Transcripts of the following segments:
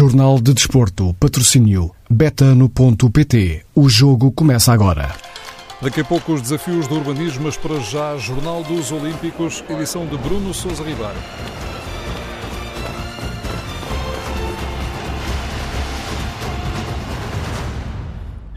Jornal de Desporto, patrocínio betano.pt. O jogo começa agora. Daqui a pouco os desafios do urbanismo, mas para já, Jornal dos Olímpicos, edição de Bruno Souza Ribeiro.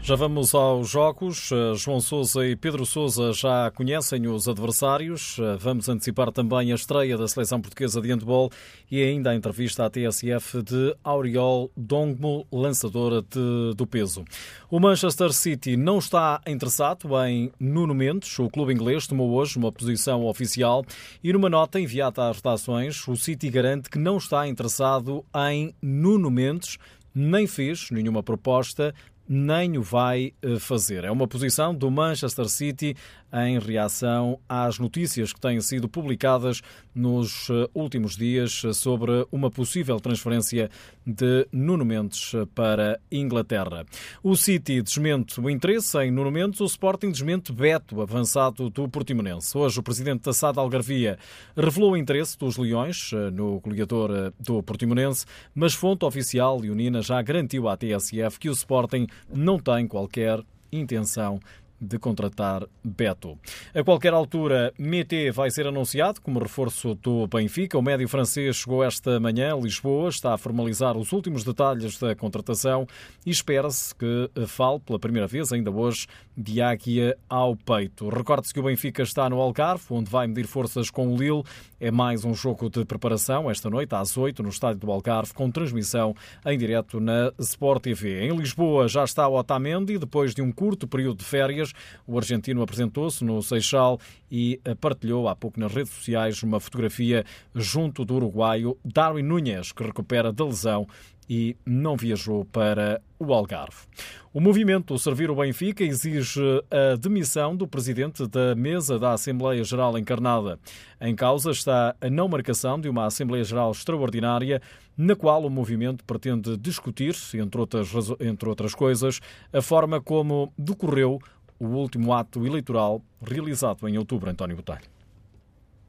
Já vamos aos jogos. Eh, João Sousa e Pedro Sousa já conhecem os adversários. Eh, vamos antecipar também a estreia da seleção portuguesa de handball e ainda a entrevista à TSF de Auriol Dongmo, lançadora de, do peso. O Manchester City não está interessado em Nuno Mendes. O clube inglês tomou hoje uma posição oficial e numa nota enviada às redações, o City garante que não está interessado em Nuno Mendes nem fez nenhuma proposta nem o vai eh, fazer. É uma posição do Manchester City em reação às notícias que têm sido publicadas nos eh, últimos dias sobre uma possível transferência de Nuno Mendes para Inglaterra. O City desmente o interesse em Nuno Mendes, o Sporting desmente Beto, avançado do Portimonense. Hoje o presidente da SAD Algarvia revelou o interesse dos Leões eh, no goleador do Portimonense, mas fonte oficial leonina já garantiu à TSF que o Sporting não tem qualquer intenção de contratar Beto. A qualquer altura, Mété vai ser anunciado como reforço do Benfica. O médio francês chegou esta manhã a Lisboa, está a formalizar os últimos detalhes da contratação e espera-se que fale pela primeira vez, ainda hoje, de águia ao peito. Recorde-se que o Benfica está no Algarve, onde vai medir forças com o Lille. É mais um jogo de preparação esta noite, às 8, no estádio do Algarve, com transmissão em direto na Sport TV. Em Lisboa já está o Otamendi, depois de um curto período de férias. O argentino apresentou-se no Seixal e partilhou há pouco nas redes sociais uma fotografia junto do uruguaio Darwin Núñez, que recupera da lesão e não viajou para o Algarve. O movimento Servir o Benfica exige a demissão do presidente da mesa da Assembleia Geral encarnada. Em causa está a não marcação de uma Assembleia Geral extraordinária, na qual o movimento pretende discutir, entre outras, entre outras coisas, a forma como decorreu o último ato eleitoral realizado em outubro, António Botelho.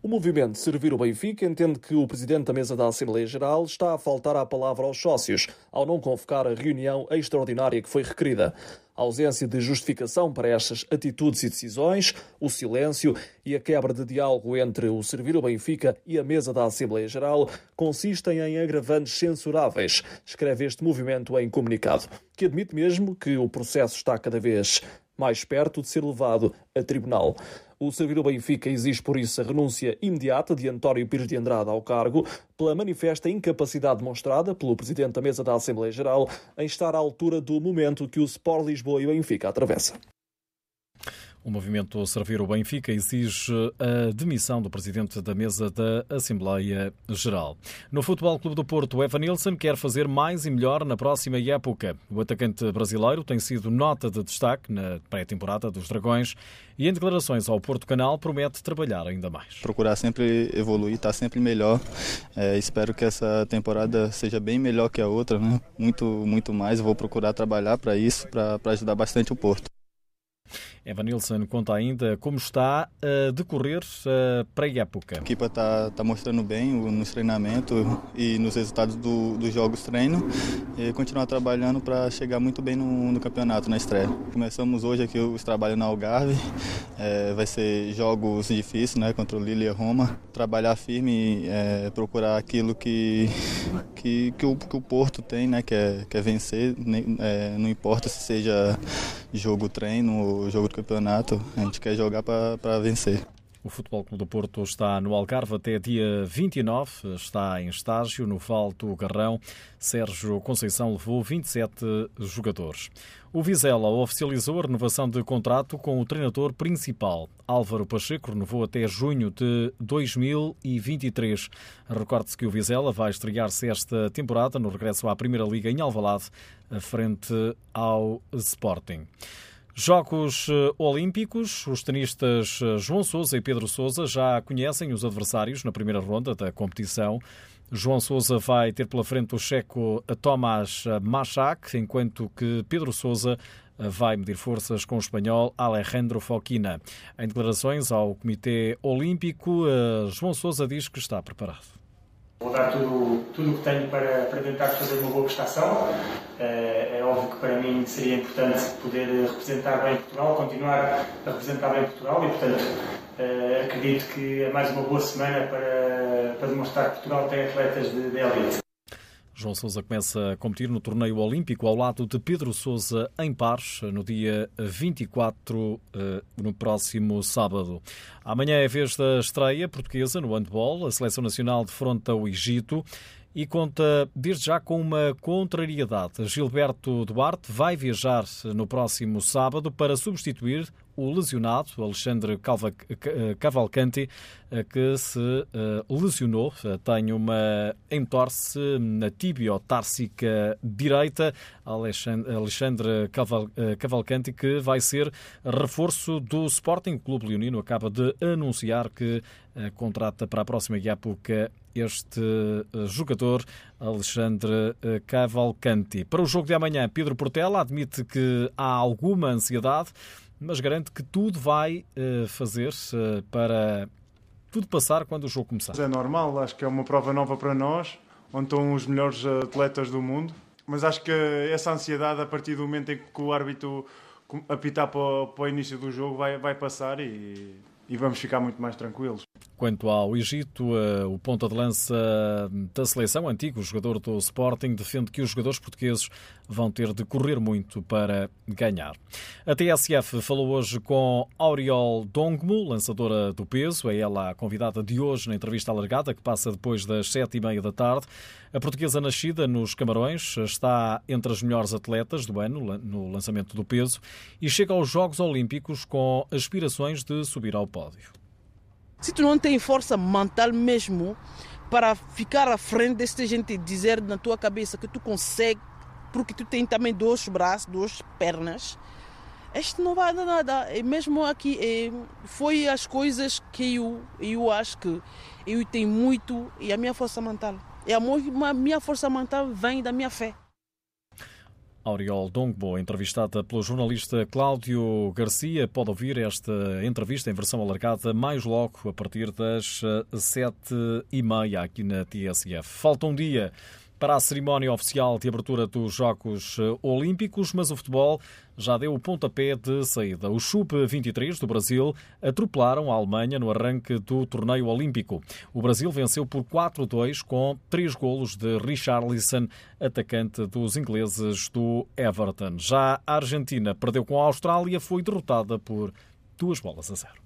O movimento Servir o Benfica entende que o presidente da mesa da Assembleia Geral está a faltar a palavra aos sócios ao não convocar a reunião extraordinária que foi requerida. A ausência de justificação para estas atitudes e decisões, o silêncio e a quebra de diálogo entre o Servir o Benfica e a mesa da Assembleia Geral consistem em agravantes censuráveis, escreve este movimento em comunicado, que admite mesmo que o processo está cada vez mais perto de ser levado a tribunal. O Servir Benfica exige por isso a renúncia imediata de António Pires de Andrade ao cargo, pela manifesta incapacidade demonstrada pelo Presidente da Mesa da Assembleia Geral em estar à altura do momento que o Sport Lisboa e Benfica atravessa. O movimento Servir o Benfica exige a demissão do presidente da mesa da Assembleia Geral. No Futebol Clube do Porto, Evan Nilsson quer fazer mais e melhor na próxima época. O atacante brasileiro tem sido nota de destaque na pré-temporada dos Dragões e em declarações ao Porto Canal promete trabalhar ainda mais. Procurar sempre evoluir, estar sempre melhor. É, espero que essa temporada seja bem melhor que a outra, né? muito, muito mais. vou procurar trabalhar para isso, para ajudar bastante o Porto. Evanilson conta ainda como está a decorrer a pré-época. A equipa está tá mostrando bem nos treinamentos e nos resultados do, dos jogos treino e continuar trabalhando para chegar muito bem no, no, campeonato, na estreia. Começamos hoje aqui os trabalhos na Algarve, é, vai ser jogos difíceis né, contra o Lille e Roma. Trabalhar firme, é, procurar aquilo que, que, que, o, que o Porto tem, né, que, é, que é vencer, é, não importa se seja jogo treino jogo de campeonato, a gente quer jogar para vencer. O Futebol Clube do Porto está no Algarve até dia 29, está em estágio no Valto Garrão. Sérgio Conceição levou 27 jogadores. O Vizela oficializou a renovação de contrato com o treinador principal. Álvaro Pacheco renovou até junho de 2023. Recorde-se que o Vizela vai estrear-se esta temporada no regresso à Primeira Liga em Alvalade, frente ao Sporting. Jogos eh, Olímpicos, os tenistas eh, João Sousa e Pedro Sousa já conhecem os adversários na primeira ronda da competição. João Sousa vai ter pela frente o checo Tomás Machak, enquanto que Pedro Sousa eh, vai medir forças com o espanhol Alejandro Foquina. Em declarações ao Comitê Olímpico, João Sousa diz que está preparado. Vou dar tudo, tudo o que tenho para, para tentar fazer uma boa prestação. É, é óbvio que para mim seria importante poder representar bem Portugal, continuar a representar bem Portugal e, portanto, é, acredito que é mais uma boa semana para, para demonstrar que Portugal tem atletas de, de elite. João Sousa começa a competir no torneio olímpico ao lado de Pedro Sousa em Pares no dia 24, eh, no próximo sábado. Amanhã é vez da estreia portuguesa no handball. A seleção nacional defronta o Egito e conta desde já com uma contrariedade. Gilberto Duarte vai viajar no próximo sábado para substituir o lesionado Alexandre Cavalcanti, eh, que se eh, lesionou, tem uma entorse na tibio-társica direita. Alexandre eh, Cavalcanti, que vai ser reforço do Sporting Clube Leonino, acaba de anunciar que contrata para a próxima época este jogador, Alexandre Cavalcanti. Para o jogo de amanhã, Pedro Portela admite que há alguma ansiedade mas garante que tudo vai uh, fazer-se uh, para tudo passar quando o jogo começar. É normal, acho que é uma prova nova para nós, onde estão os melhores atletas do mundo, mas acho que essa ansiedade, a partir do momento em que o árbitro apitar para para o início do jogo, vai, vai passar e e vamos ficar muito mais tranquilos. Quanto ao Egito, eh, o ponta de lança da seleção, antigo jogador do Sporting, defende que os jogadores portugueses vão ter de correr muito para ganhar. A TSF falou hoje com Auriol Dongmo, lançadora do peso. É ela a convidada de hoje na entrevista alargada, que passa depois das sete e meia da tarde. A portuguesa nascida nos Camarões está entre as melhores atletas do ano no lançamento do peso e chega aos Jogos Olímpicos com aspirações de subir ao pódio. Se tu não tens força mental mesmo para ficar à frente desta gente e dizer na tua cabeça que tu consegue, porque tu tens também dois braços, duas pernas, este não vai dar nada. E mesmo aqui, foi as coisas que eu, eu acho que eu tenho muito e a minha força mental. E a minha força mental vem da minha fé. Auriol Dongbo, entrevistada pelo jornalista Cláudio Garcia. Pode ouvir esta entrevista em versão alargada mais logo, a partir das eh, sete e meia aqui na TSF. Falta um dia para a cerimónia oficial de abertura dos Jogos eh, Olímpicos, mas o futebol já deu o pontapé de saída. Os Sub-23 do Brasil atropelaram a Alemanha no arranque do torneio olímpico. O Brasil venceu por 4-2 com três golos de Richarlison, atacante dos ingleses do Everton. Já a Argentina perdeu com a Austrália, foi derrotada por duas bolas a zero.